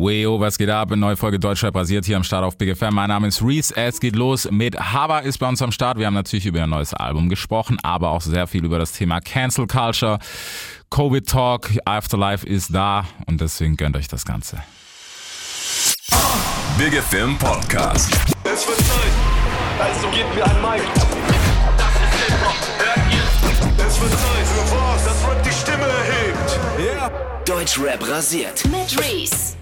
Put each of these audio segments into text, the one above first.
Weo, was geht ab? Eine neue Folge Deutschrap basiert hier am Start auf Big FM. Mein Name ist Reese. Es geht los mit Hava ist bei uns am Start. Wir haben natürlich über ein neues Album gesprochen, aber auch sehr viel über das Thema Cancel Culture. Covid Talk, Afterlife ist da und deswegen gönnt euch das Ganze. Big FM Podcast. Es wird Zeit, also gebt mir ein Mic. Das ist Hip-Hop, hört ihr? Es wird Zeit für was, das Rap die Stimme erhebt. Yeah. Deutschrap rasiert. Mit Reese.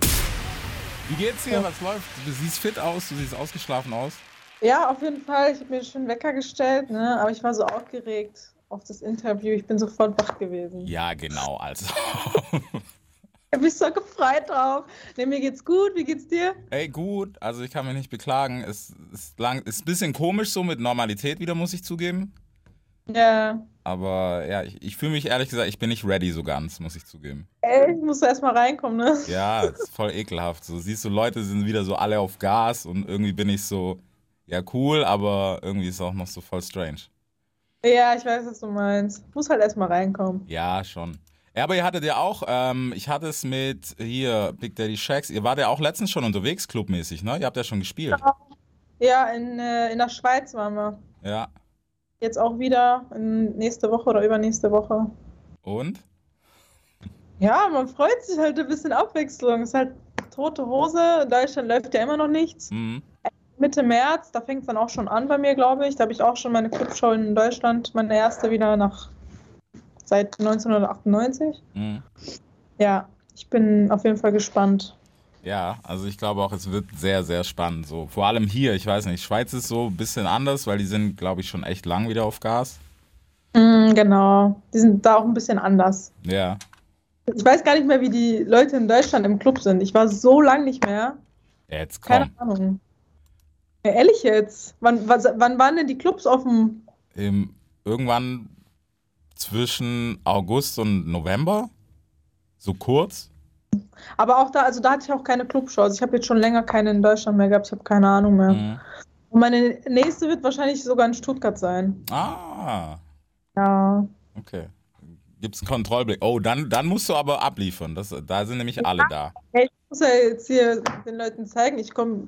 Wie geht's dir? Was läuft? Du siehst fit aus, du siehst ausgeschlafen aus. Ja, auf jeden Fall. Ich habe mir schon Wecker gestellt, ne? aber ich war so aufgeregt auf das Interview. Ich bin sofort wach gewesen. Ja, genau, also. Ich habe mich so gefreut drauf. Ne, mir geht's gut. Wie geht's dir? Ey, gut, also ich kann mich nicht beklagen. Es ist, lang, ist ein bisschen komisch so mit Normalität wieder, muss ich zugeben. Ja. Aber ja, ich, ich fühle mich ehrlich gesagt, ich bin nicht ready so ganz, muss ich zugeben. Ey, ich muss erst mal reinkommen, ne? Ja, das ist voll ekelhaft. So siehst du, Leute sind wieder so alle auf Gas und irgendwie bin ich so, ja, cool, aber irgendwie ist es auch noch so voll strange. Ja, ich weiß, was du meinst. Muss halt erst mal reinkommen. Ja, schon. Ja, aber ihr hattet ja auch, ähm, ich hatte es mit hier, Big Daddy Shacks, ihr wart ja auch letztens schon unterwegs, clubmäßig, ne? Ihr habt ja schon gespielt. Ja, in, äh, in der Schweiz waren wir. Ja. Jetzt auch wieder nächste Woche oder übernächste Woche. Und? Ja, man freut sich halt ein bisschen Abwechslung. Es ist halt tote Hose. In Deutschland läuft ja immer noch nichts. Mhm. Mitte März, da fängt es dann auch schon an bei mir, glaube ich. Da habe ich auch schon meine Clubshow in Deutschland, meine erste wieder nach seit 1998. Mhm. Ja, ich bin auf jeden Fall gespannt. Ja, also ich glaube auch, es wird sehr, sehr spannend. So, vor allem hier, ich weiß nicht, Schweiz ist so ein bisschen anders, weil die sind, glaube ich, schon echt lang wieder auf Gas. Mm, genau, die sind da auch ein bisschen anders. Ja. Ich weiß gar nicht mehr, wie die Leute in Deutschland im Club sind. Ich war so lang nicht mehr. Jetzt Keine komm. Ahnung. Ja, ehrlich jetzt? Wann, was, wann waren denn die Clubs offen? Im, irgendwann zwischen August und November? So kurz? Aber auch da, also da hatte ich auch keine Clubshow. Also ich habe jetzt schon länger keine in Deutschland mehr gehabt. Ich habe keine Ahnung mehr. Mhm. Und meine nächste wird wahrscheinlich sogar in Stuttgart sein. Ah, Ja. okay. Gibt's einen Kontrollblick? Oh, dann, dann musst du aber abliefern. Das, da sind nämlich alle da. Ich muss ja jetzt hier den Leuten zeigen, ich komme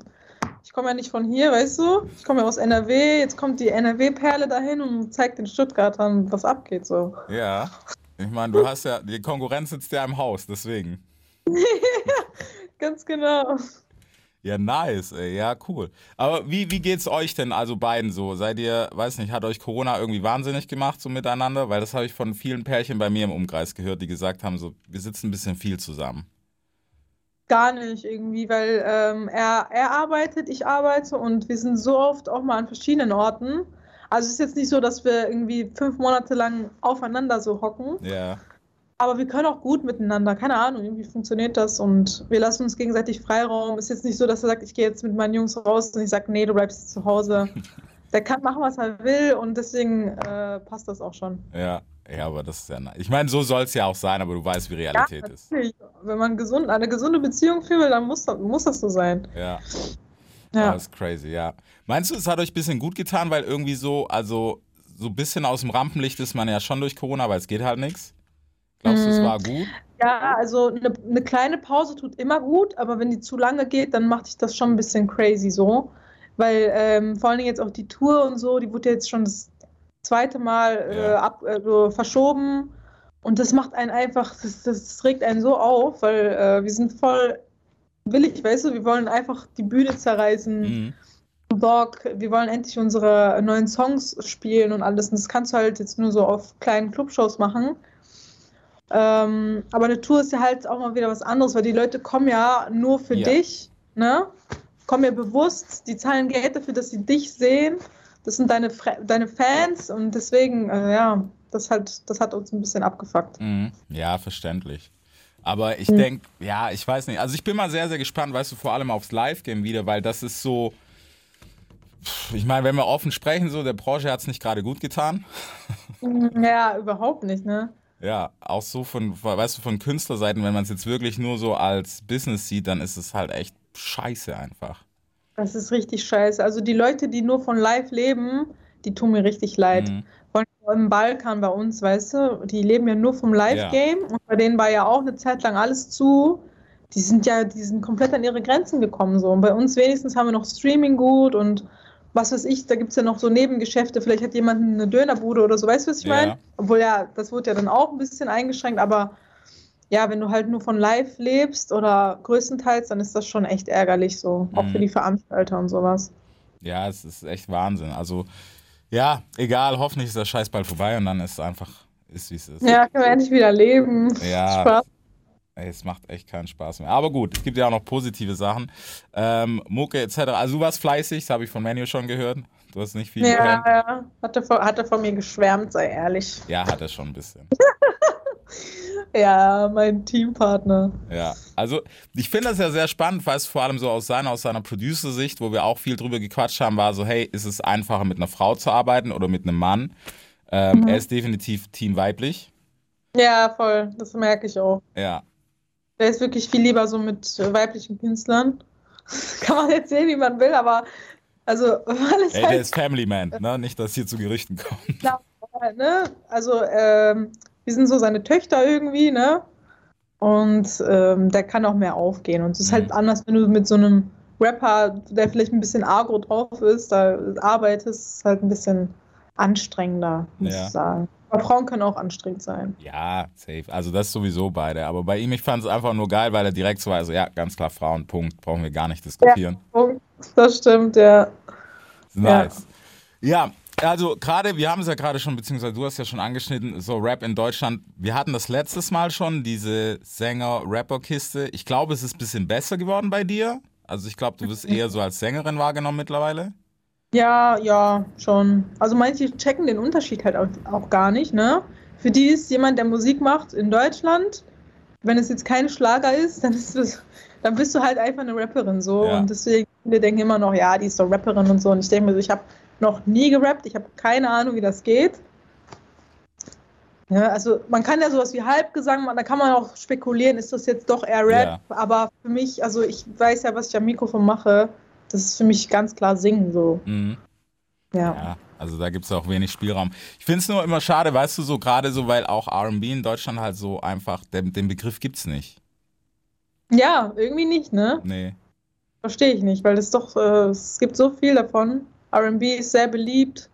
ich komm ja nicht von hier, weißt du? Ich komme ja aus NRW, jetzt kommt die NRW-Perle dahin und zeigt den Stuttgartern, was abgeht so. Ja. Ich meine, du hast ja, die Konkurrenz sitzt ja im Haus, deswegen. Ganz genau. Ja, nice, ey. Ja, cool. Aber wie, wie geht's euch denn, also beiden so? Seid ihr, weiß nicht, hat euch Corona irgendwie wahnsinnig gemacht, so miteinander? Weil das habe ich von vielen Pärchen bei mir im Umkreis gehört, die gesagt haben, so, wir sitzen ein bisschen viel zusammen. Gar nicht irgendwie, weil ähm, er, er arbeitet, ich arbeite und wir sind so oft auch mal an verschiedenen Orten. Also es ist jetzt nicht so, dass wir irgendwie fünf Monate lang aufeinander so hocken, Ja. Aber wir können auch gut miteinander. Keine Ahnung, irgendwie funktioniert das und wir lassen uns gegenseitig Freiraum. Ist jetzt nicht so, dass er sagt, ich gehe jetzt mit meinen Jungs raus und ich sage, nee, du bleibst zu Hause. Der kann machen, was er will und deswegen äh, passt das auch schon. Ja. Ja, aber das ist ja nice. Ich meine, so soll es ja auch sein, aber du weißt, wie Realität ist. natürlich. Wenn man gesund, eine gesunde Beziehung führen will, dann muss das, muss das so sein. Ja. Ja. Das ist crazy, ja. Meinst du, es hat euch ein bisschen gut getan, weil irgendwie so, also so ein bisschen aus dem Rampenlicht ist man ja schon durch Corona, aber es geht halt nichts? Glaubst du, es Mhm. war gut? Ja, also eine, eine kleine Pause tut immer gut, aber wenn die zu lange geht, dann macht dich das schon ein bisschen crazy so. Weil ähm, vor allen Dingen jetzt auch die Tour und so, die wurde jetzt schon das zweite Mal äh, ab, äh, so verschoben. Und das macht einen einfach, das, das regt einen so auf, weil äh, wir sind voll willig, weißt du, wir wollen einfach die Bühne zerreißen. Mhm. Bock, wir wollen endlich unsere neuen Songs spielen und alles. Und das kannst du halt jetzt nur so auf kleinen Clubshows machen. Ähm, aber eine Tour ist ja halt auch mal wieder was anderes, weil die Leute kommen ja nur für Ja. dich, ne? Kommen ja bewusst, die zahlen Geld dafür, dass sie dich sehen. Das sind deine, deine Fans und deswegen, äh, ja, das halt, das hat uns ein bisschen abgefuckt. Mhm. Ja, verständlich. Aber ich denke, ja, ich weiß nicht. Also ich bin mal sehr, sehr gespannt, weißt du, vor allem aufs Live-Game wieder, weil das ist so. Ich meine, wenn wir offen sprechen, so, der Branche hat es nicht gerade gut getan. Ja, überhaupt nicht, ne? Ja, auch so von, weißt du, von Künstlerseiten, wenn man es jetzt wirklich nur so als Business sieht, dann ist es halt echt scheiße einfach. Das ist richtig scheiße. Also die Leute, die nur von live leben, die tun mir richtig leid. Mhm. Vor allem im Balkan bei uns, weißt du, die leben ja nur vom Live-Game und bei denen war ja auch eine Zeit lang alles zu. die sind ja, die sind komplett an ihre Grenzen gekommen. So. Und bei uns wenigstens haben wir noch Streaming gut und was weiß ich, da gibt es ja noch so Nebengeschäfte, vielleicht hat jemand eine Dönerbude oder so, weißt du, was ich Ja. meine? Obwohl ja, das wurde ja dann auch ein bisschen eingeschränkt, aber ja, wenn du halt nur von live lebst oder größtenteils, dann ist das schon echt ärgerlich so, auch Mhm. für die Veranstalter und sowas. Ja, es ist echt Wahnsinn. Also, ja, egal, hoffentlich ist der Scheiß bald vorbei und dann ist es einfach, ist wie es ist. Ja, können wir endlich wieder leben. Ja. Spaß. Es macht echt keinen Spaß mehr. Aber gut, es gibt ja auch noch positive Sachen. Ähm, Mucke etc. Also du warst fleißig, das habe ich von Manu schon gehört. Du hast nicht viel Ja, gepennt. ja. Hat er, von, hat er von mir geschwärmt, sei ehrlich. Ja, hat er schon ein bisschen. Ja, mein Teampartner. Ja, also ich finde das ja sehr spannend, weil es vor allem so aus seiner, aus seiner Producer-Sicht, wo wir auch viel drüber gequatscht haben, war so, hey, ist es einfacher mit einer Frau zu arbeiten oder mit einem Mann? Ähm, Mhm. Er ist definitiv Team weiblich. Ja, voll. Das merke ich auch. Ja, Der ist wirklich viel lieber so mit äh, weiblichen Künstlern. Kann man jetzt sehen, wie man will, aber also, weil es Ey, der halt, ist Family Man, ne? Nicht, dass hier zu Gerüchten kommt. ne, also, ähm, wir sind so seine Töchter irgendwie, ne? Und ähm, der kann auch mehr aufgehen. Und es ist halt Mhm. anders, wenn du mit so einem Rapper, der vielleicht ein bisschen agro drauf ist, da arbeitest, ist halt ein bisschen anstrengender, muss Ja. ich sagen. Aber Frauen können auch anstrengend sein. Ja, safe. Also das sowieso beide. Aber bei ihm, ich fand es einfach nur geil, weil er direkt so war, also ja, ganz klar Frauen, Punkt. Brauchen wir gar nicht diskutieren. Punkt. Das stimmt, ja. Nice. Ja, also gerade, wir haben es ja gerade schon, beziehungsweise du hast ja schon angeschnitten, so Rap in Deutschland. Wir hatten das letztes Mal schon, diese Sänger-Rapper-Kiste. Ich glaube, es ist ein bisschen besser geworden bei dir. Also ich glaube, du wirst eher so als Sängerin wahrgenommen mittlerweile. Ja, ja, schon. Also manche checken den Unterschied halt auch, auch gar nicht, ne? Für die ist jemand, der Musik macht in Deutschland, wenn es jetzt kein Schlager ist, dann ist es, dann bist du halt einfach eine Rapperin so. Ja. Und deswegen, wir denken immer noch, ja, die ist doch Rapperin und so. Und ich denke mir so, ich habe noch nie gerappt, ich habe keine Ahnung, wie das geht. Ja, also man kann ja sowas wie Halbgesang, machen, da kann man auch spekulieren, ist das jetzt doch eher Rap, Ja. aber für mich, also ich weiß ja, was ich am Mikrofon mache, das ist für mich ganz klar Singen so. Mhm. Ja. Ja, also da gibt es auch wenig Spielraum. Ich finde es nur immer schade, weißt du, so gerade so, weil auch RB in Deutschland halt so einfach, den, den Begriff gibt's nicht. Ja, irgendwie nicht, ne? Nee. Verstehe ich nicht, weil es doch, äh, es gibt so viel davon. RB ist sehr beliebt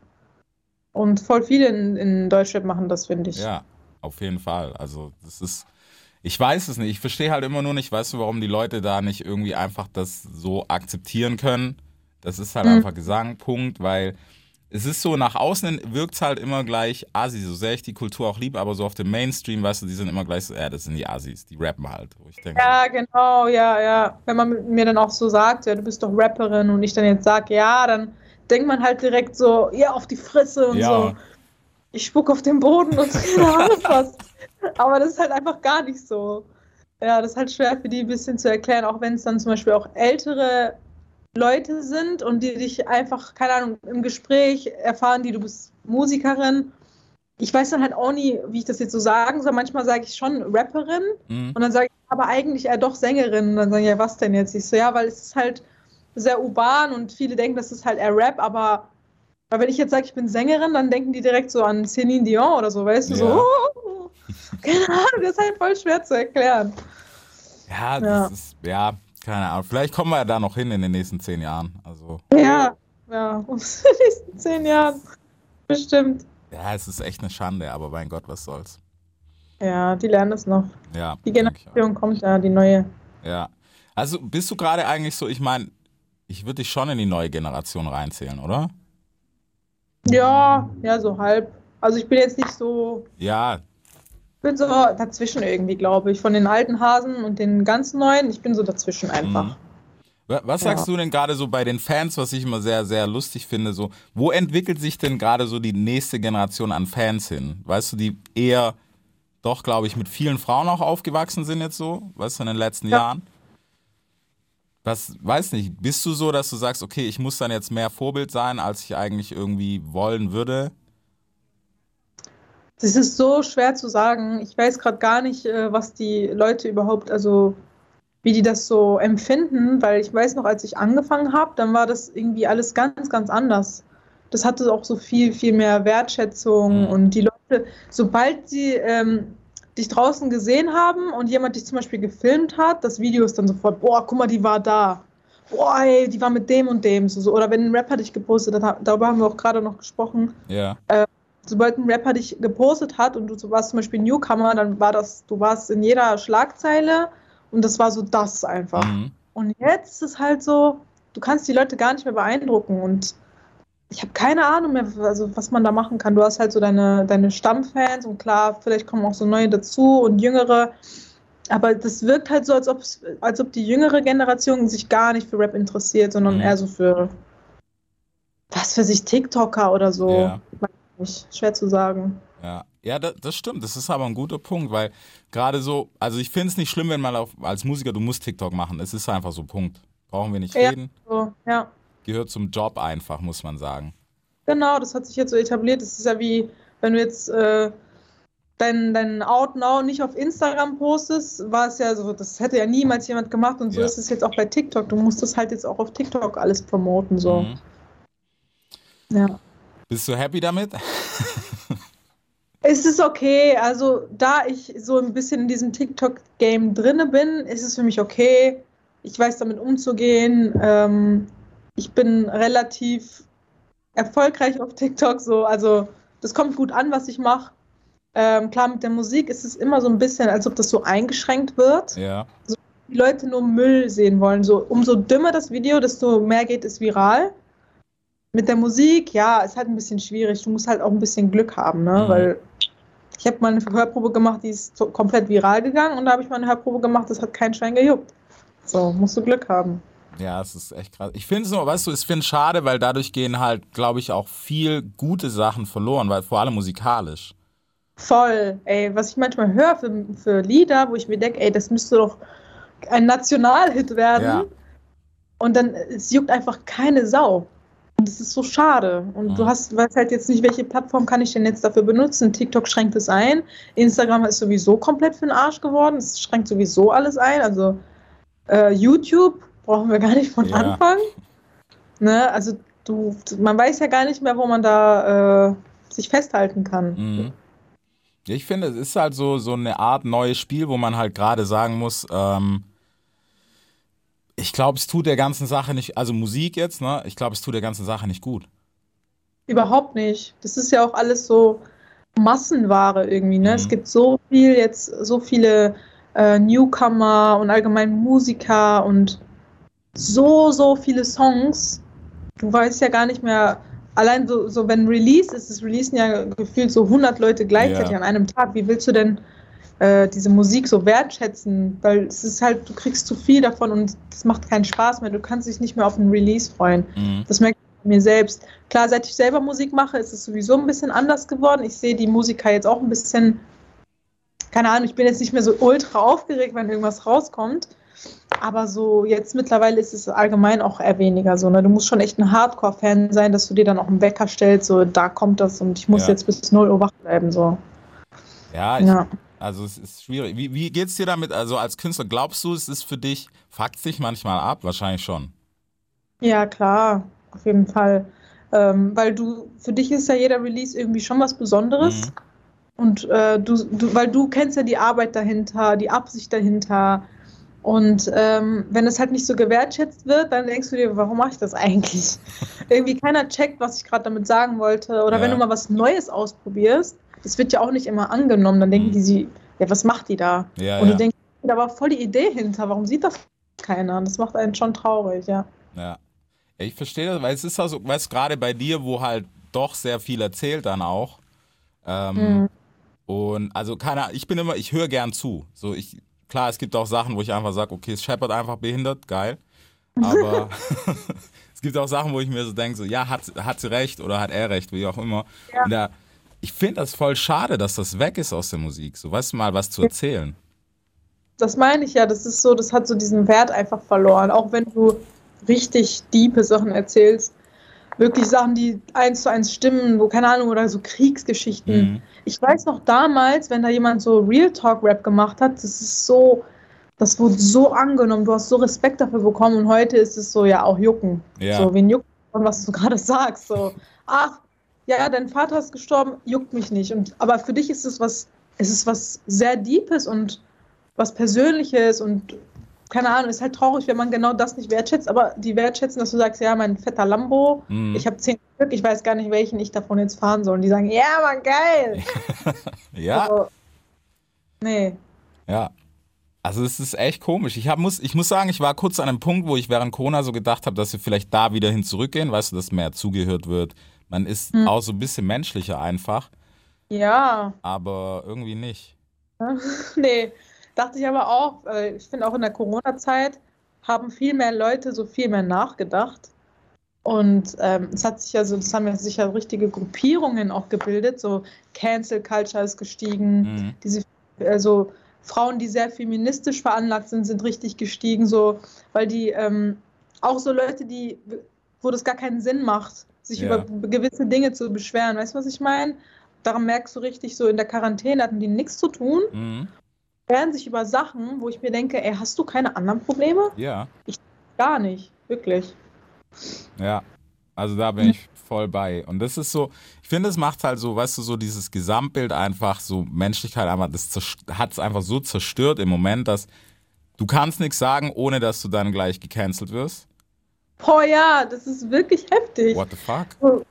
und voll viele in, in Deutschland machen das, finde ich. Ja, auf jeden Fall. Also das ist, ich weiß es nicht. Ich verstehe halt immer nur nicht, weißt du, warum die Leute da nicht irgendwie einfach das so akzeptieren können. Das ist halt Mhm. einfach Gesang, Punkt, weil es ist so, nach außen wirkt es halt immer gleich Asi, so sehr ich die Kultur auch liebe, aber so auf dem Mainstream, weißt du, die sind immer gleich so, ja, das sind die Asis, die rappen halt. Wo ich denke, Ja, genau, ja, ja. Wenn man mir dann auch so sagt, ja, du bist doch Rapperin und ich dann jetzt sage, ja, dann denkt man halt direkt so, ja, auf die Fresse und Ja. so. Ich spuck auf den Boden und keine Ahnung was. Aber das ist halt einfach gar nicht so. Ja, das ist halt schwer für die ein bisschen zu erklären, auch wenn es dann zum Beispiel auch ältere Leute sind und die dich einfach, keine Ahnung, im Gespräch erfahren, die du bist Musikerin. Ich weiß dann halt auch nie, wie ich das jetzt so sagen soll. Manchmal sage ich schon Rapperin mhm. und dann sage ich, aber eigentlich eher doch Sängerin. Und dann sagen, ja, was denn jetzt? Ich so, ja, weil es ist halt sehr urban und viele denken, das ist halt eher Rap, aber weil wenn ich jetzt sage, ich bin Sängerin, dann denken die direkt so an Celine Dion oder so, weißt du, Ja. so, oh, keine Ahnung, das ist halt voll schwer zu erklären. ja, das Ja. ist, ja, keine Ahnung. Vielleicht kommen wir ja da noch hin in den nächsten zehn Jahren. Also, Ja, ja, in den nächsten zehn Jahren. Bestimmt. ja, es ist echt eine Schande, aber mein Gott, was soll's. Ja, die lernen es noch. Ja, Die. Generation kommt ja, die neue. Ja. Also bist du gerade eigentlich so, ich meine, ich würde dich schon in die neue Generation reinzählen, oder? Ja, ja, so halb. Also ich bin jetzt nicht so Ja, bin so dazwischen irgendwie, glaube ich. Von den alten Hasen und den ganz neuen. Ich bin so dazwischen einfach. Mhm. Wa- Was Ja. sagst du denn gerade so bei den Fans, was ich immer sehr, sehr lustig finde? So, wo entwickelt sich denn gerade so die nächste Generation an Fans hin? Weißt du, die eher doch, glaube ich, mit vielen Frauen auch aufgewachsen sind jetzt so, weißt du, in den letzten Ja. Jahren? Was, weiß nicht, bist du so, dass du sagst, okay, ich muss dann jetzt mehr Vorbild sein, als ich eigentlich irgendwie wollen würde? Das ist so schwer zu sagen. Ich weiß gerade gar nicht, äh, was die Leute überhaupt, also wie die das so empfinden, weil ich weiß noch, als ich angefangen habe, dann war das irgendwie alles ganz, ganz anders. Das hatte auch so viel, viel mehr Wertschätzung Mhm. und die Leute, sobald sie ähm, dich draußen gesehen haben und jemand dich zum Beispiel gefilmt hat, das Video ist dann sofort, boah, guck mal, die war da. Boah, ey, die war mit dem und dem. So, so. Oder wenn ein Rapper dich gepostet hat, darüber haben wir auch gerade noch gesprochen. Ja. Äh, sobald ein Rapper dich gepostet hat und du warst zum Beispiel Newcomer, dann war das, du warst in jeder Schlagzeile und das war so das einfach. Mhm. Und jetzt ist es halt so, du kannst die Leute gar nicht mehr beeindrucken und ich habe keine Ahnung mehr, also was man da machen kann. Du hast halt so deine, deine Stammfans und klar, vielleicht kommen auch so neue dazu und jüngere. Aber das wirkt halt so, als, ob's- als ob die jüngere Generation sich gar nicht für Rap interessiert, sondern Mhm. eher so für, was für sich, TikToker oder so. Ja. Nicht, schwer zu sagen. Ja, ja das, das stimmt. Das ist aber ein guter Punkt, weil gerade so, also ich finde es nicht schlimm, wenn man auf, als Musiker, du musst TikTok machen. Es ist einfach so, Punkt. Brauchen wir nicht Ja. reden. So, ja. Gehört zum Job einfach, muss man sagen. Genau, das hat sich jetzt so etabliert. Das ist ja wie, wenn du jetzt äh, dein, dein Out Now nicht auf Instagram postest, war es ja so, das hätte ja niemals jemand gemacht und so Ja. ist es jetzt auch bei TikTok. Du musst das halt jetzt auch auf TikTok alles promoten, so. Mhm. Ja. Bist du happy damit? Es ist okay, also da ich so ein bisschen in diesem TikTok-Game drinne bin, ist es für mich okay. Ich weiß damit umzugehen. Ähm, ich bin relativ erfolgreich auf TikTok, so, also das kommt gut an, was ich mache. Ähm, klar, mit der Musik ist es immer so ein bisschen, als ob das so eingeschränkt wird. Ja. Die Leute nur Müll sehen wollen. So, umso dümmer das Video, desto mehr geht es viral. Mit der Musik, ja, ist halt ein bisschen schwierig. Du musst halt auch ein bisschen Glück haben, ne? Mhm. Weil ich habe mal eine Hörprobe gemacht, die ist komplett viral gegangen und da habe ich mal eine Hörprobe gemacht, das hat kein Schwein gejuckt. So, musst du Glück haben. Ja, es ist echt krass. Ich finde es nur, weißt du, ich finde es schade, weil dadurch gehen halt, glaube ich, auch viel gute Sachen verloren, weil vor allem musikalisch. Voll, ey, was ich manchmal höre für, für Lieder, wo ich mir denke, ey, das müsste doch ein Nationalhit werden. Ja. Und dann, es juckt einfach keine Sau. Und das ist so schade. Und Mhm. du hast, weißt halt jetzt nicht, welche Plattform kann ich denn jetzt dafür benutzen. TikTok schränkt es ein. Instagram ist sowieso komplett für den Arsch geworden. Es schränkt sowieso alles ein. Also äh, YouTube brauchen wir gar nicht von Ja. Anfang. Ne? Also du, man weiß ja gar nicht mehr, wo man da äh, sich festhalten kann. Mhm. Ich finde, es ist halt so, so eine Art neues Spiel, wo man halt gerade sagen muss, ähm, ich glaube, es tut der ganzen Sache nicht, also Musik jetzt, ne? Ich glaube, es tut der ganzen Sache nicht gut. Überhaupt nicht. Das ist ja auch alles so Massenware irgendwie, ne? Mhm. Es gibt so viel jetzt, so viele äh, Newcomer und allgemein Musiker und so, so viele Songs. Du weißt ja gar nicht mehr, allein so, so wenn Release ist, es releasen ja gefühlt so 100 Leute gleichzeitig Ja. an einem Tag. Wie willst du denn äh, diese Musik so wertschätzen? Weil es ist halt, du kriegst zu viel davon und es macht keinen Spaß mehr. Du kannst dich nicht mehr auf einen Release freuen. Mhm. Das merke ich bei mir selbst. Klar, seit ich selber Musik mache, ist es sowieso ein bisschen anders geworden. Ich sehe die Musiker jetzt auch ein bisschen, keine Ahnung, ich bin jetzt nicht mehr so ultra aufgeregt, wenn irgendwas rauskommt. Aber so jetzt mittlerweile ist es allgemein auch eher weniger so. Ne? Du musst schon echt ein Hardcore-Fan sein, dass du dir dann auch einen Wecker stellst, so da kommt das und ich muss Ja. jetzt bis 0 Uhr wach bleiben. So. Ja, ich, Ja. Also es ist schwierig. Wie, wie geht's dir damit? Also als Künstler, glaubst du, es ist für dich, fuckt dich manchmal ab? Wahrscheinlich schon. Ja, klar, auf jeden Fall. Ähm, weil du, für dich ist ja jeder Release irgendwie schon was Besonderes. Mhm. Und äh, du, du, weil du kennst ja die Arbeit dahinter, die Absicht dahinter. Und ähm, wenn es halt nicht so gewertschätzt wird, dann denkst du dir, warum mache ich das eigentlich? Irgendwie keiner checkt, was ich gerade damit sagen wollte. Oder wenn Ja. du mal was Neues ausprobierst, das wird ja auch nicht immer angenommen. Dann denken Mhm. die sie, ja, was macht die da? Ja, Und ja. du denkst, da war voll die Idee hinter. Warum sieht das keiner? Das macht einen schon traurig, ja. Ja. Ja, Ich verstehe das, weil es ist also, weißt du, gerade bei dir, wo halt doch sehr viel erzählt dann auch. Ähm, Mhm. Und also keine Ahnung, ich bin immer, ich höre gern zu. So ich, klar, es gibt auch Sachen, wo ich einfach sage, okay, ist Shepard einfach behindert, geil. Aber es gibt auch Sachen, wo ich mir so denke, so, ja, hat, hat sie recht oder hat er recht, wie auch immer. Und da, ich finde das voll schade, dass das weg ist aus der Musik. So, weißt du mal, was zu erzählen. Das meine ich ja, das ist so, das hat so diesen Wert einfach verloren. Auch wenn du richtig diepe Sachen erzählst, wirklich Sachen, die eins zu eins stimmen, wo keine Ahnung, oder so Kriegsgeschichten. Mhm. Ich weiß noch damals, wenn da jemand so Real Talk Rap gemacht hat, das ist so, das wurde so angenommen, du hast so Respekt dafür bekommen und heute ist es so, ja, auch jucken. Ja. So, wen juckt von was du gerade sagst? So, ach, ja, dein Vater ist gestorben, juckt mich nicht. Und, aber für dich ist es was es ist was sehr Deepes und was Persönliches und keine Ahnung, ist halt traurig, wenn man genau das nicht wertschätzt, aber die wertschätzen, dass du sagst, ja, mein fetter Lambo, Mhm. ich habe zehn Stück, ich weiß gar nicht, welchen ich davon jetzt fahren soll. Und die sagen, ja, Mann, geil. Ja, Also, nee. ja. Also es ist echt komisch. Ich, hab, muss, ich muss sagen, ich war kurz an einem Punkt, wo ich während Corona so gedacht habe, dass wir vielleicht da wieder hin zurückgehen, weißt du, dass mehr zugehört wird. Man ist Hm. auch so ein bisschen menschlicher einfach, Ja, aber irgendwie nicht. nee. Dachte ich aber auch, äh, ich finde auch in der Corona-Zeit haben viel mehr Leute so viel mehr nachgedacht. Und ähm, es hat sich ja so, das haben ja sicher richtige Gruppierungen auch gebildet. So Cancel Culture ist gestiegen. Mhm. Diese, also Frauen, die sehr feministisch veranlagt sind, sind richtig gestiegen, so, weil die ähm, auch so Leute, die, wo das gar keinen Sinn macht, sich Ja. über gewisse Dinge zu beschweren. Weißt du, was ich meine? Daran merkst du richtig, so in der Quarantäne hatten die nichts zu tun, Mhm. beschweren sich über Sachen, wo ich mir denke, ey, hast du keine anderen Probleme? Ja, Gar nicht, wirklich. ja. Also da bin ich voll bei. Und das ist so, ich finde, es macht halt so, weißt du, so dieses Gesamtbild einfach, so Menschlichkeit einfach, das hat es einfach so zerstört im Moment, dass du kannst nichts sagen, ohne dass du dann gleich gecancelt wirst. Boah, ja, das ist wirklich heftig. What the fuck?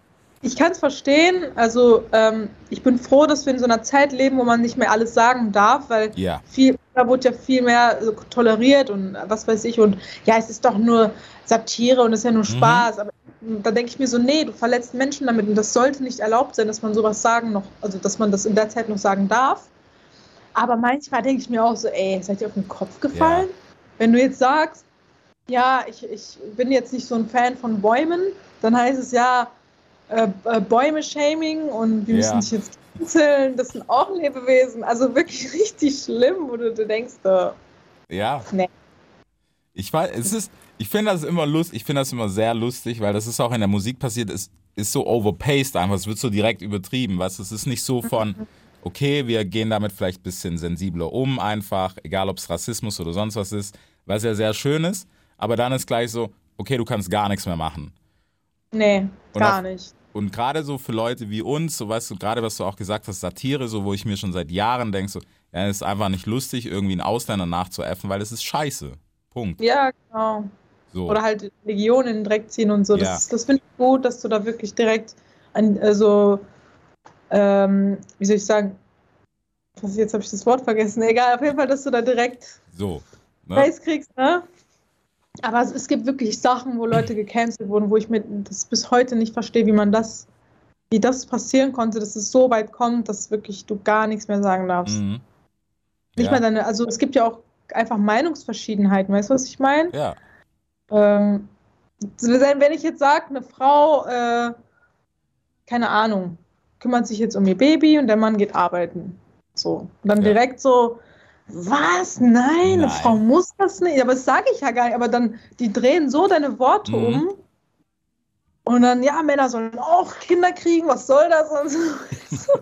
Ich kann es verstehen. Also, ähm, ich bin froh, dass wir in so einer Zeit leben, wo man nicht mehr alles sagen darf, weil Ja. viel, da wurde ja viel mehr so toleriert und was weiß ich. Und ja, es ist doch nur Satire und es ist ja nur Spaß. Aber da denke ich mir so, nee, du verletzt Menschen damit und das sollte nicht erlaubt sein, dass man sowas sagen noch, also dass man das in der Zeit noch sagen darf. Aber manchmal denke ich mir auch so, ey, seid ihr auf den Kopf gefallen? Wenn du jetzt sagst, ja, ich, ich bin jetzt nicht so ein Fan von Bäumen, dann heißt es ja, äh, äh, Bäume-Shaming und wir müssen dich jetzt canceln, das sind auch Lebewesen. Also wirklich richtig schlimm, wo du, du denkst, äh, Ja. Nee. Ich weiß, es ist, ich finde das immer lustig, ich finde das immer sehr lustig, weil das ist auch in der Musik passiert, es ist so overpaced einfach, es wird so direkt übertrieben, du, es ist nicht so von, okay, wir gehen damit vielleicht ein bisschen sensibler um, einfach, egal ob es Rassismus oder sonst was ist, was ja sehr schön ist, aber dann ist gleich so, okay, du kannst gar nichts mehr machen. nee, Und gar auf- nicht. Und gerade so für Leute wie uns, so weißt du, gerade was du auch gesagt hast, Satire, so wo ich mir schon seit Jahren denke, so, ja, es ist einfach nicht lustig, irgendwie einen Ausländer nachzuäffen, weil es ist scheiße. Punkt. Ja, genau. So. Oder halt Legionen in den Dreck ziehen und so. Ja. Das, das finde ich gut, dass du da wirklich direkt an, also, ähm, wie soll ich sagen, jetzt habe ich das Wort vergessen. Egal, auf jeden Fall, dass du da direkt so. Ne? Preis kriegst, ne? Aber es, es gibt wirklich Sachen, wo Leute gecancelt wurden, wo ich mir das bis heute nicht verstehe, wie man das, wie das passieren konnte, dass es so weit kommt, dass wirklich du gar nichts mehr sagen darfst. Mhm. Nicht ja. mal deine, also es gibt ja auch einfach Meinungsverschiedenheiten, weißt du, was ich meine? Ja, Ähm, wenn ich jetzt sage, eine Frau, äh, keine Ahnung, kümmert sich jetzt um ihr Baby und der Mann geht arbeiten. So. Und dann Ja. direkt so, was? Nein, eine Nein. Frau muss das nicht. Aber das sage ich ja gar nicht. Aber dann, die drehen so deine Worte Mhm. um. Und dann, ja, Männer sollen auch Kinder kriegen, was soll das? Und so.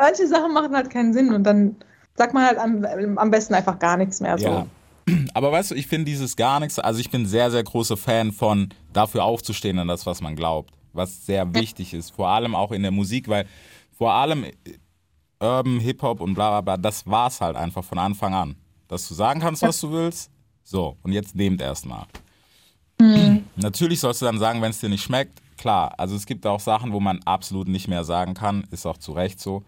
Manche Sachen machen halt keinen Sinn und dann sagt man halt am, am besten einfach gar nichts mehr. So. ja. Aber weißt du, ich finde dieses gar nichts, also ich bin sehr, sehr großer Fan von dafür aufzustehen an das, was man glaubt. Was sehr wichtig ist, vor allem auch in der Musik, weil vor allem Urban, Hip-Hop und bla bla bla, das war's halt einfach von Anfang an. Dass du sagen kannst, was du willst. So, und jetzt nehmt erstmal. Natürlich sollst du dann sagen, wenn es dir nicht schmeckt, klar. Also es gibt auch Sachen, wo man absolut nicht mehr sagen kann, ist auch zu Recht so.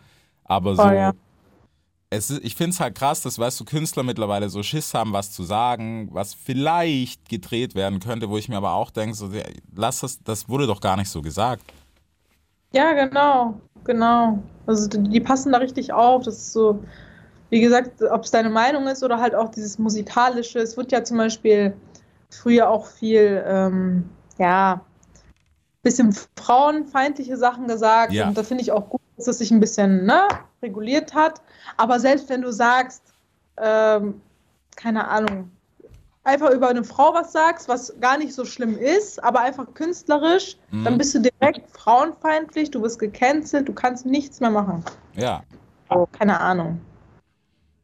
Aber so, Oh ja. es ist, ich finde es halt krass, dass, weißt du, Künstler mittlerweile so Schiss haben, was zu sagen, was vielleicht gedreht werden könnte, wo ich mir aber auch denke, so, lass das, das wurde doch gar nicht so gesagt. Ja, genau, genau. Also die, die passen da richtig auf. Das ist so, wie gesagt, ob es deine Meinung ist oder halt auch dieses musikalische. Es wird ja zum Beispiel früher auch viel, ähm, ja, bisschen frauenfeindliche Sachen gesagt. Ja. Und da finde ich auch gut, dass es sich ein bisschen ne, reguliert hat. Aber selbst wenn du sagst, ähm, keine Ahnung, einfach über eine Frau was sagst, was gar nicht so schlimm ist, aber einfach künstlerisch, Mhm. dann bist du direkt frauenfeindlich, du wirst gecancelt, du kannst nichts mehr machen. Ja. Oh, keine Ahnung.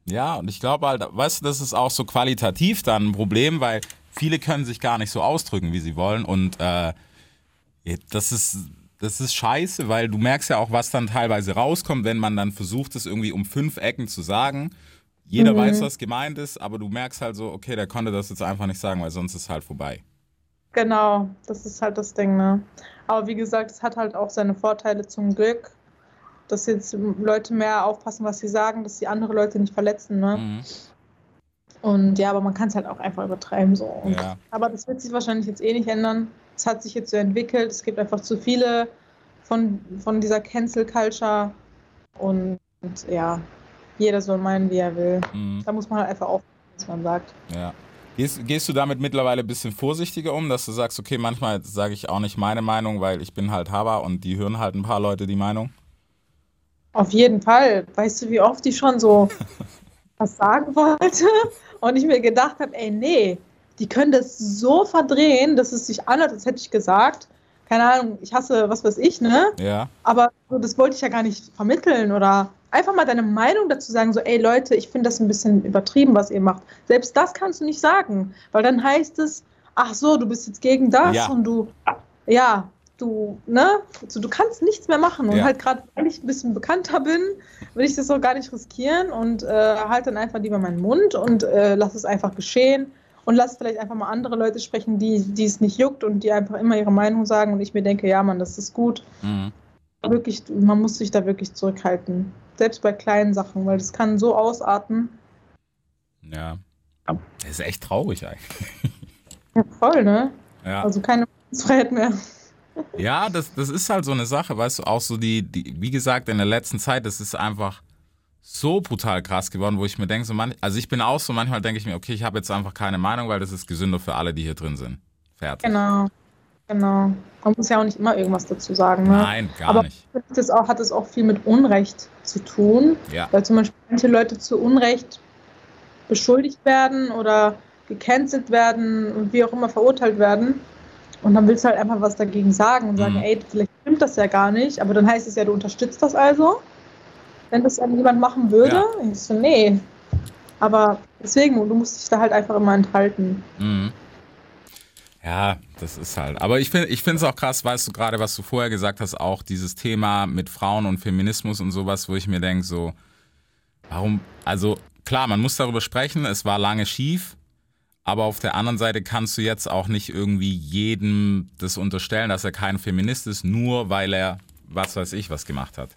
Ja, und ich glaube halt, weißt du, das ist auch so qualitativ dann ein Problem, weil viele können sich gar nicht so ausdrücken, wie sie wollen. Und äh, das ist, das ist scheiße, weil du merkst ja auch, was dann teilweise rauskommt, wenn man dann versucht, es irgendwie um fünf Ecken zu sagen. Jeder Mhm. weiß, was gemeint ist, aber du merkst halt so, okay, der konnte das jetzt einfach nicht sagen, weil sonst ist es halt vorbei. Genau, das ist halt das Ding, ne? Aber wie gesagt, es hat halt auch seine Vorteile zum Glück, dass jetzt Leute mehr aufpassen, was sie sagen, dass sie andere Leute nicht verletzen, ne? Mhm. Und ja, aber man kann es halt auch einfach übertreiben so. Ja. Aber das wird sich wahrscheinlich jetzt eh nicht ändern. Es hat sich jetzt so entwickelt. Es gibt einfach zu viele von, von dieser Cancel Culture. Und, und ja, jeder soll meinen, wie er will. Mhm. Da muss man halt einfach aufpassen, was man sagt. Ja. Gehst, gehst du damit mittlerweile ein bisschen vorsichtiger um, dass du sagst, okay, manchmal sage ich auch nicht meine Meinung, weil ich bin halt Haber und die hören halt ein paar Leute die Meinung? Auf jeden Fall. Weißt du, wie oft ich schon so was sagen wollte und ich mir gedacht habe, ey, nee, die können das so verdrehen, dass es sich anhört, als hätte ich gesagt, keine Ahnung, ich hasse, was weiß ich, ne? Ja. Aber so, das wollte ich ja gar nicht vermitteln oder einfach mal deine Meinung dazu sagen, so, ey Leute, ich finde das ein bisschen übertrieben, was ihr macht. Selbst das kannst du nicht sagen, weil dann heißt es, ach so, du bist jetzt gegen das Ja. und du, ja, du, ne, also, du kannst nichts mehr machen. Und Ja. halt gerade, weil ich ein bisschen bekannter bin, will ich das auch gar nicht riskieren und äh, halt dann einfach lieber meinen Mund und äh, lass es einfach geschehen. Und lass vielleicht einfach mal andere Leute sprechen, die, die es nicht juckt und die einfach immer ihre Meinung sagen und ich mir denke, ja, Mann, das ist gut Mhm. wirklich, man muss sich da wirklich zurückhalten. Selbst bei kleinen Sachen, weil das kann so ausarten. Ja. Das ist echt traurig eigentlich. Ja, voll, ne? Ja. Also keine Freiheit mehr. Ja, das, das ist halt so eine Sache, weißt du, auch so die, die, wie gesagt, in der letzten Zeit, das ist einfach so brutal krass geworden, wo ich mir denke, so manch, also ich bin auch so, manchmal denke ich mir, okay, ich habe jetzt einfach keine Meinung, weil das ist gesünder für alle, die hier drin sind. Fertig. Genau. Genau. Man muss ja auch nicht immer irgendwas dazu sagen, ne? Nein, gar Aber nicht. das auch, hat es auch viel mit Unrecht zu tun, Ja. weil zum Beispiel manche Leute zu Unrecht beschuldigt werden oder gecancelt werden und wie auch immer verurteilt werden. Und dann willst du halt einfach was dagegen sagen und sagen, Mhm. ey, vielleicht stimmt das ja gar nicht, aber dann heißt es ja, du unterstützt das also. Wenn das dann jemand machen würde, Ja. ich so, nee. Aber deswegen, du musst dich da halt einfach immer enthalten. Mhm. Ja, das ist halt. Aber ich finde ich finde es auch krass, weißt du, gerade was du vorher gesagt hast, auch dieses Thema mit Frauen und Feminismus und sowas, wo ich mir denke, so, warum, also klar, man muss darüber sprechen, es war lange schief, aber auf der anderen Seite kannst du jetzt auch nicht irgendwie jedem das unterstellen, dass er kein Feminist ist, nur weil er, was weiß ich, was gemacht hat.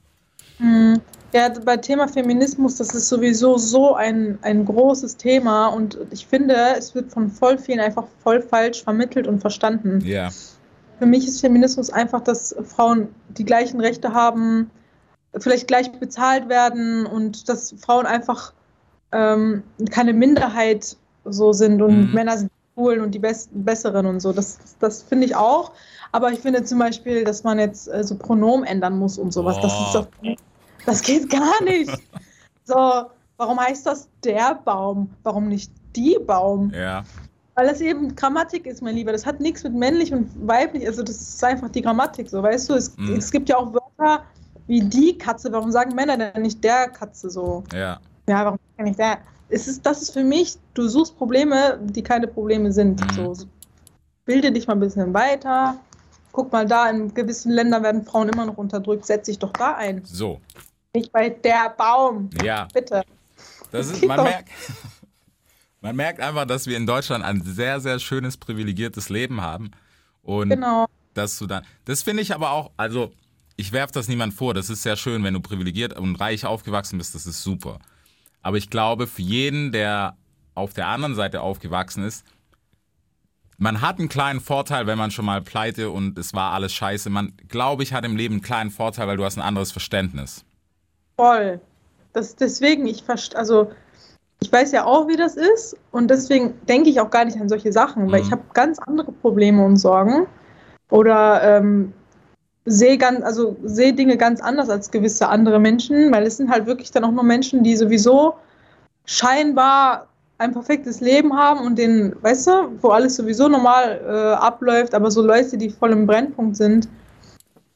Ja, bei Thema Feminismus, das ist sowieso so ein, ein großes Thema und ich finde, es wird von voll vielen einfach voll falsch vermittelt und verstanden. Ja, Für mich ist Feminismus einfach, dass Frauen die gleichen Rechte haben, vielleicht gleich bezahlt werden und dass Frauen einfach ähm, keine Minderheit so sind und Mhm. Männer sind coolen und die Bes Besseren und so. Das, das finde ich auch. Aber ich finde zum Beispiel, dass man jetzt äh, so Pronomen ändern muss und sowas. Das, ist Oh. doch, das geht gar nicht. So, warum heißt das der Baum? Warum nicht die Baum? ja, Weil das eben Grammatik ist, mein Lieber. Das hat nichts mit männlich und weiblich. Also das ist einfach die Grammatik, so weißt du. Es, Mhm. es gibt ja auch Wörter wie die Katze. Warum sagen Männer denn nicht der Katze so? ja, Ja, warum ich der? Es ist, das ist für mich, du suchst Probleme, die keine Probleme sind. Mhm. So, bilde dich mal ein bisschen weiter. Guck mal da, in gewissen Ländern werden Frauen immer noch unterdrückt. Setz dich doch da ein. so, Nicht bei der Baum. ja. Bitte. Das ist, man merkt, man merkt einfach, dass wir in Deutschland ein sehr, sehr schönes, privilegiertes Leben haben. Und Genau. dass du dann. Das finde ich aber auch, also ich werfe das niemand vor, das ist sehr schön, wenn du privilegiert und reich aufgewachsen bist, das ist super. Aber ich glaube, für jeden, der auf der anderen Seite aufgewachsen ist, man hat einen kleinen Vorteil, wenn man schon mal pleite und es war alles scheiße. Man, glaube ich, hat im Leben einen kleinen Vorteil, weil du hast ein anderes Verständnis. Voll. Das, deswegen, ich also ich weiß ja auch, wie das ist und deswegen denke ich auch gar nicht an solche Sachen, weil Mhm. ich habe ganz andere Probleme und Sorgen oder ähm, sehe ganz, also sehe Dinge ganz anders als gewisse andere Menschen, weil es sind halt wirklich dann auch nur Menschen, die sowieso scheinbar ein perfektes Leben haben und den, weißt du, wo alles sowieso normal äh, abläuft, aber so Leute, die voll im Brennpunkt sind,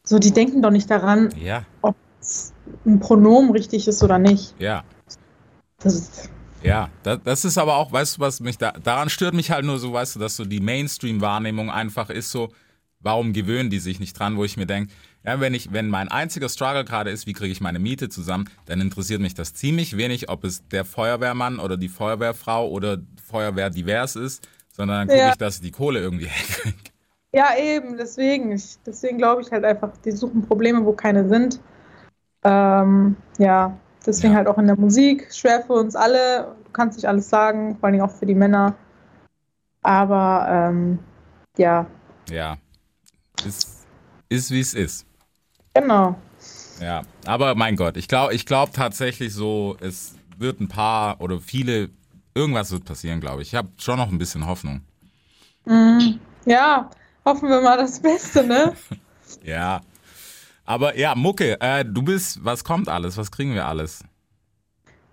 so die denken doch nicht daran, Ja, ob es ein Pronomen richtig ist oder nicht. ja. Das ist, Ja, das, das ist aber auch, weißt du, was mich da, daran stört mich halt nur so, weißt du, dass so die Mainstream-Wahrnehmung einfach ist so, warum gewöhnen die sich nicht dran, wo ich mir denke, ja, wenn ich, wenn mein einziger Struggle gerade ist, wie kriege ich meine Miete zusammen, dann interessiert mich das ziemlich wenig, ob es der Feuerwehrmann oder die Feuerwehrfrau oder Feuerwehr divers ist, sondern dann gucke Ja. ich, dass ich die Kohle irgendwie herkriege. Ja, eben, deswegen. Ich, deswegen glaube ich halt einfach, die suchen Probleme, wo keine sind. Ähm, ja, deswegen Ja. halt auch in der Musik. Schwer für uns alle. Du kannst nicht alles sagen, vor allem auch für die Männer. Aber ähm, ja, Ja. Ist, ist wie es ist. genau. Ja. Aber mein Gott, ich glaube ich glaub tatsächlich so, es wird ein paar oder viele, irgendwas wird passieren, glaube ich. Ich habe schon noch ein bisschen Hoffnung. Mhm. Ja, hoffen wir mal das Beste, ne? Ja. Aber ja, Mucke, äh, du bist, was kommt alles? Was kriegen wir alles?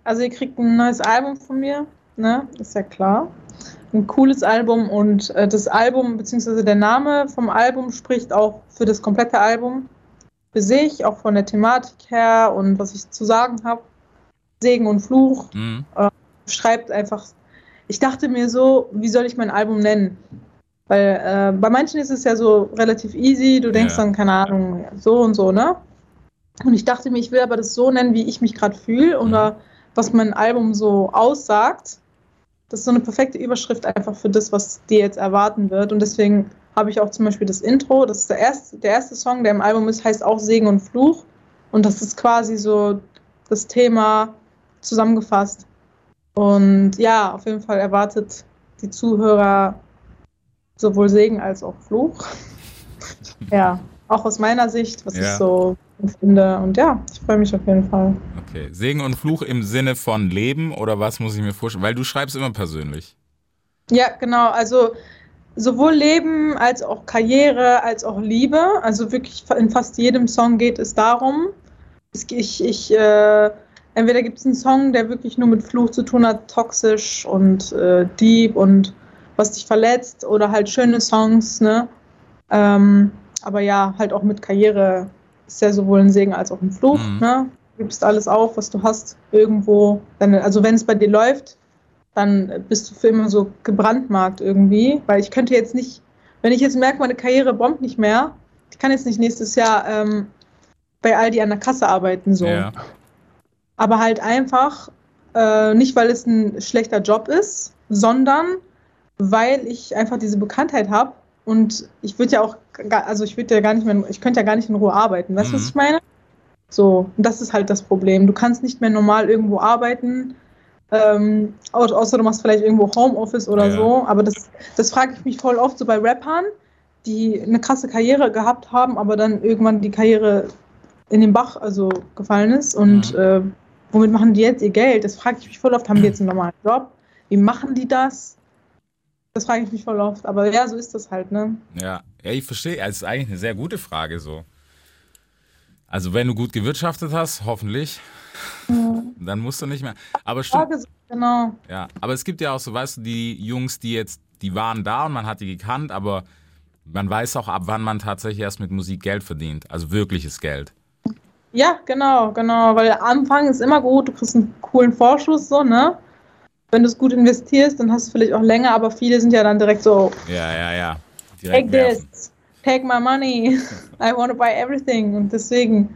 Also ihr kriegt ein neues Album von mir, ne? Ist ja klar. Ein cooles Album und äh, das Album, beziehungsweise der Name vom Album spricht auch für das komplette Album. Für sich, auch von der Thematik her und was ich zu sagen habe. Segen und Fluch. Hm? Schreibt einfach. Ich dachte mir so, wie soll ich mein Album nennen? Weil äh, bei manchen ist es ja so relativ easy, du denkst Ja. dann, keine Ahnung, so und so, ne? Und ich dachte mir, ich will aber das so nennen, wie ich mich gerade fühle oder was mein Album so aussagt. Das ist so eine perfekte Überschrift einfach für das, was dir jetzt erwarten wird. Und deswegen habe ich auch zum Beispiel das Intro. Das ist der erste, der erste Song, der im Album ist, heißt auch Segen und Fluch. Und das ist quasi so das Thema zusammengefasst. Und ja, auf jeden Fall erwartet die Zuhörer sowohl Segen als auch Fluch. ja, auch aus meiner Sicht, was Ja. ich so finde. Und ja, ich freue mich auf jeden Fall. Okay. Segen und Fluch im Sinne von Leben oder was muss ich mir vorstellen? Weil du schreibst immer persönlich. Ja, genau. Also sowohl Leben als auch Karriere als auch Liebe. Also wirklich in fast jedem Song geht es darum. Ich, ich, äh, entweder gibt es einen Song, der wirklich nur mit Fluch zu tun hat, toxisch und äh, deep und was dich verletzt, oder halt schöne Songs, ne? Ähm, aber ja, halt auch mit Karriere ist ja sowohl ein Segen als auch ein Fluch, Mhm. ne? Du gibst alles auf, was du hast, irgendwo. Deine, also wenn es bei dir läuft, dann bist du für immer so gebrandmarkt irgendwie. Weil ich könnte jetzt nicht, wenn ich jetzt merke, meine Karriere bombt nicht mehr, ich kann jetzt nicht nächstes Jahr ähm, bei Aldi an der Kasse arbeiten, so. Ja. Aber halt einfach, äh, nicht weil es ein schlechter Job ist, sondern weil ich einfach diese Bekanntheit habe. Und ich würde ja auch, also ich würde ja gar nicht mehr, ich könnte ja gar nicht in Ruhe arbeiten. Weißt du, was Mhm. ich meine? So, und das ist halt das Problem. Du kannst nicht mehr normal irgendwo arbeiten, ähm, au- außer du machst vielleicht irgendwo Homeoffice oder Ja. so. Aber das, das frage ich mich voll oft so bei Rappern, die eine krasse Karriere gehabt haben, aber dann irgendwann die Karriere in den Bach also gefallen ist. Und Mhm. äh, womit machen die jetzt ihr Geld? Das frage ich mich voll oft. Haben die jetzt einen normalen Job? Wie machen die das? Das frage ich mich voll oft. Aber ja, so ist das halt, ne? Ja, ja ich verstehe. Es ist eigentlich eine sehr gute Frage so. Also wenn du gut gewirtschaftet hast, hoffentlich, dann musst du nicht mehr. Aber stimmt, so- genau. ja. Aber es gibt ja auch so, weißt du, die Jungs, die jetzt, die waren da und man hat die gekannt, aber man weiß auch, ab wann man tatsächlich erst mit Musik Geld verdient. Also wirkliches Geld. Ja, genau, genau. Weil Anfang ist immer gut, du kriegst einen coolen Vorschuss, so, ne? Wenn du es gut investierst, dann hast du vielleicht auch länger, aber viele sind ja dann direkt so, Ja, ja, ja. take Direkt werfen. this, take my money, I want to buy everything. Und deswegen,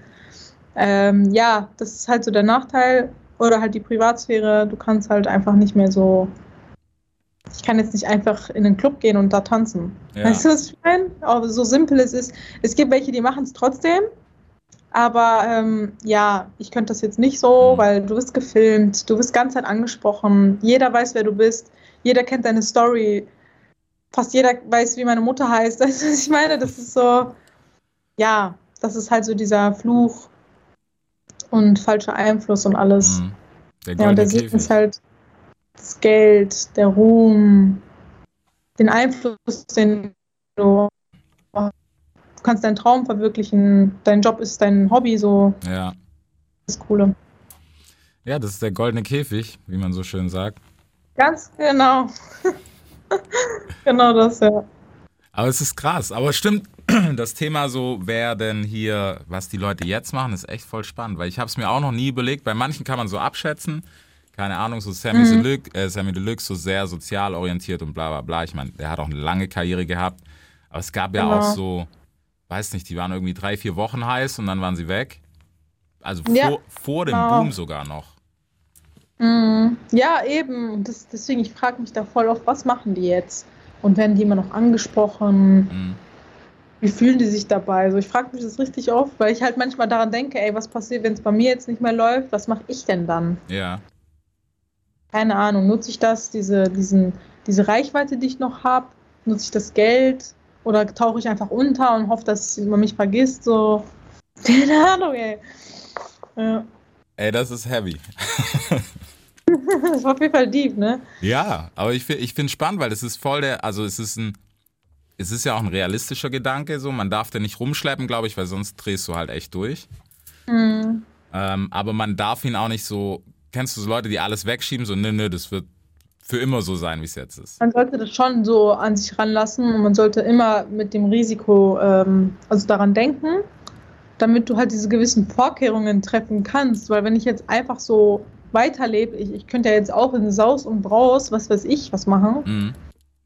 ähm, ja, das ist halt so der Nachteil. Oder halt die Privatsphäre, du kannst halt einfach nicht mehr so. Ich kann jetzt nicht einfach in den Club gehen und da tanzen. Ja. Weißt du, was ich meine? Auch so simpel es ist. Es gibt welche, die machen es trotzdem. Aber ähm, ja, ich könnte das jetzt nicht so, Mhm. weil du wirst gefilmt, du wirst ganz Zeit angesprochen, jeder weiß, wer du bist, jeder kennt deine Story, fast jeder weiß, wie meine Mutter heißt. Weißt du, was ich meine? Das ist so, ja, das ist halt so dieser Fluch und falscher Einfluss und alles. Mhm. Der Ja, und der Segen ist Käfig. halt das Geld, der Ruhm, den Einfluss, den du. Du kannst deinen Traum verwirklichen, dein Job ist dein Hobby, so Ja. das Coole. ja, das ist der goldene Käfig, wie man so schön sagt. Ganz genau. genau das, ja. Aber es ist krass. Aber stimmt, das Thema so, wer denn hier, was die Leute jetzt machen, ist echt voll spannend. Weil ich habe es mir auch noch nie überlegt. Bei manchen kann man so abschätzen. Keine Ahnung, so Sammy, Deluxe, äh, Sammy Deluxe, so sehr sozial orientiert und bla bla bla. Ich meine, der hat auch eine lange Karriere gehabt. Aber es gab ja Genau. auch so, weiß nicht, die waren irgendwie drei, vier Wochen heiß und dann waren sie weg. Also Ja, vor, vor dem genau. Boom sogar noch. Mhm. Ja, eben. Und Das, deswegen, ich frage mich da voll oft, was machen die jetzt? Und werden die immer noch angesprochen? Mhm. Wie fühlen die sich dabei? Also ich frage mich das richtig oft, weil ich halt manchmal daran denke, ey, was passiert, wenn es bei mir jetzt nicht mehr läuft? Was mache ich denn dann? Ja. Keine Ahnung. Nutze ich das, diese, diesen, diese Reichweite, die ich noch habe? Nutze ich das Geld? Oder tauche ich einfach unter und hoffe, dass man mich vergisst? So, keine Ahnung, ey. Ja. Ey, das ist heavy. Das war auf jeden Fall deep, ne? Ja, aber ich, ich finde es spannend, weil es ist voll der, also es ist ein, es ist ja auch ein realistischer Gedanke, so, man darf den nicht rumschleppen, glaube ich, weil sonst drehst du halt echt durch. Mhm. Ähm, aber man darf ihn auch nicht so, kennst du so Leute, die alles wegschieben, so, nö, nö, das wird für immer so sein, wie es jetzt ist. Man sollte das schon so an sich ranlassen und man sollte immer mit dem Risiko, ähm, also daran denken, damit du halt diese gewissen Vorkehrungen treffen kannst. Weil wenn ich jetzt einfach so weiterlebe, ich, ich könnte ja jetzt auch in Saus und Braus, was weiß ich, was machen. Mhm.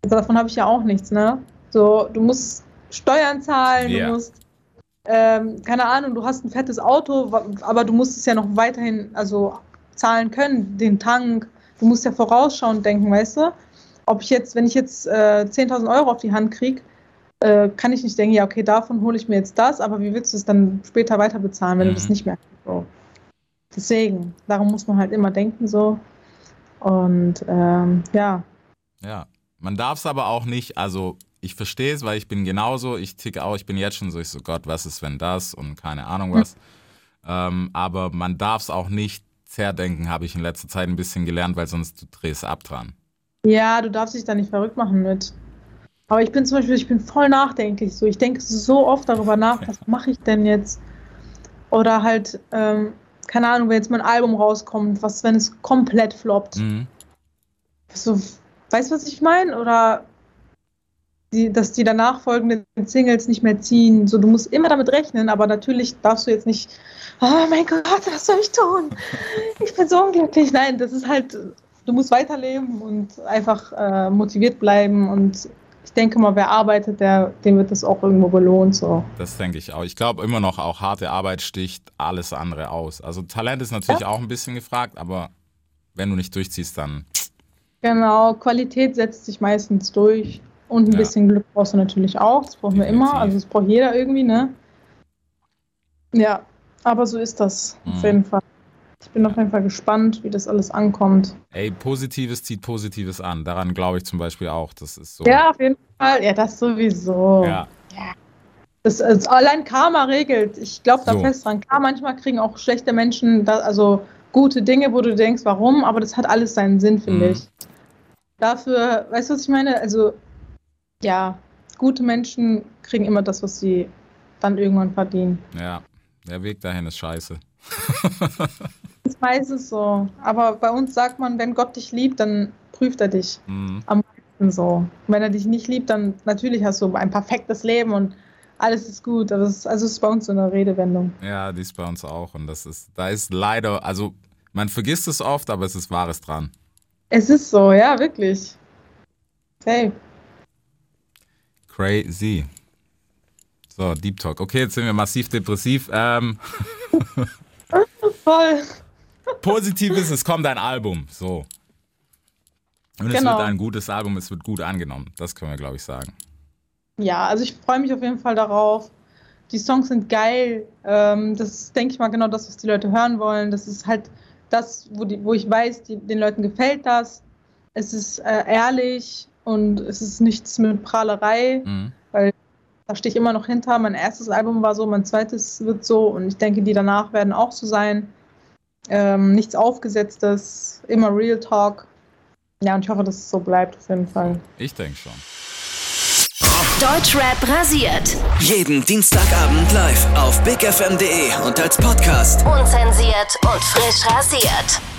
Also davon habe ich ja auch nichts, ne? So, du musst Steuern zahlen, Ja. du musst, ähm, keine Ahnung, du hast ein fettes Auto, aber du musst es ja noch weiterhin, also zahlen können, den Tank. Du musst ja vorausschauend denken, weißt du? Ob ich jetzt, wenn ich jetzt äh, 10.000 Euro auf die Hand kriege, äh, kann ich nicht denken, ja, okay, davon hole ich mir jetzt das, aber wie willst du es dann später weiter bezahlen, wenn Mhm. du das nicht mehr hast? So. Deswegen, darum muss man halt immer denken, so. Und ähm, ja, Ja. Man darf es aber auch nicht, also ich verstehe es, weil ich bin genauso, ich ticke auch, ich bin jetzt schon so, ich so, Gott, was ist, wenn das und keine Ahnung was. Ähm, aber man darf es auch nicht zerdenken, habe ich in letzter Zeit ein bisschen gelernt, weil sonst du drehst ab dran. Ja, du darfst dich da nicht verrückt machen mit. Aber ich bin zum Beispiel, ich bin voll nachdenklich. So, ich denke so oft darüber nach, was mache ich denn jetzt? Oder halt, ähm, keine Ahnung, wenn jetzt mein Album rauskommt, was, wenn es komplett floppt. Mhm. So, weißt du, was ich meine? Oder die, dass die danach folgenden Singles nicht mehr ziehen. So, du musst immer damit rechnen, aber natürlich darfst du jetzt nicht, oh mein Gott, was soll ich tun? Ich bin so unglücklich. Nein, das ist halt, du musst weiterleben und einfach äh, motiviert bleiben und ich denke mal, wer arbeitet, der, dem wird das auch irgendwo belohnt. So. Das denke ich auch. Ich glaube immer noch, auch harte Arbeit sticht alles andere aus. Also Talent ist natürlich auch ein bisschen gefragt, aber wenn du nicht durchziehst, dann Genau, Qualität setzt sich meistens durch und ein Ja. bisschen Glück brauchst du natürlich auch. Das brauchen wir immer, also das braucht jeder irgendwie, ne? Ja, aber so ist das auf Mhm. jeden Fall. Ich bin auf jeden Fall gespannt, wie das alles ankommt. ey, Positives zieht Positives an. Daran glaube ich zum Beispiel auch. Das ist so. Ja, auf jeden Fall. Ja, das sowieso. Ja. Das, also allein Karma regelt. Ich glaube da So. fest dran. Klar, manchmal kriegen auch schlechte Menschen da, also gute Dinge, wo du denkst, warum, aber das hat alles seinen Sinn, finde Mhm. ich. Dafür, weißt du, was ich meine? Also, ja, gute Menschen kriegen immer das, was sie dann irgendwann verdienen. ja. Der Weg dahin ist scheiße. Das ist meistens so. Aber bei uns sagt man, wenn Gott dich liebt, dann prüft er dich. Mhm. Und so. Und wenn er dich nicht liebt, dann natürlich hast du ein perfektes Leben und alles ist gut. Aber es ist, also es ist bei uns so eine Redewendung. Ja, die ist bei uns auch. Und das ist, da ist leider, also man vergisst es oft, aber es ist Wahres dran. Es ist so, ja, wirklich. Hey. Crazy. So, Deep Talk. Okay, jetzt sind wir massiv depressiv. Ähm, Voll. positiv ist, es kommt ein Album. So. Und es Genau. wird ein gutes Album, es wird gut angenommen. Das können wir, glaube ich, sagen. Ja, also ich freue mich auf jeden Fall darauf. Die Songs sind geil. Ähm, das ist, denke ich mal, genau das, was die Leute hören wollen. Das ist halt das, wo, die, wo ich weiß, die, den Leuten gefällt das. Es ist äh, ehrlich und es ist nichts mit Prahlerei. Mhm. Da stehe ich immer noch hinter. Mein erstes Album war so, mein zweites wird so und ich denke, die danach werden auch so sein. Ähm, nichts Aufgesetztes, immer Real Talk. Ja, und ich hoffe, dass es so bleibt auf jeden Fall. Ich denke schon. Deutschrap rasiert. Jeden Dienstagabend live auf bigfm.de und als Podcast. Unzensiert und frisch rasiert.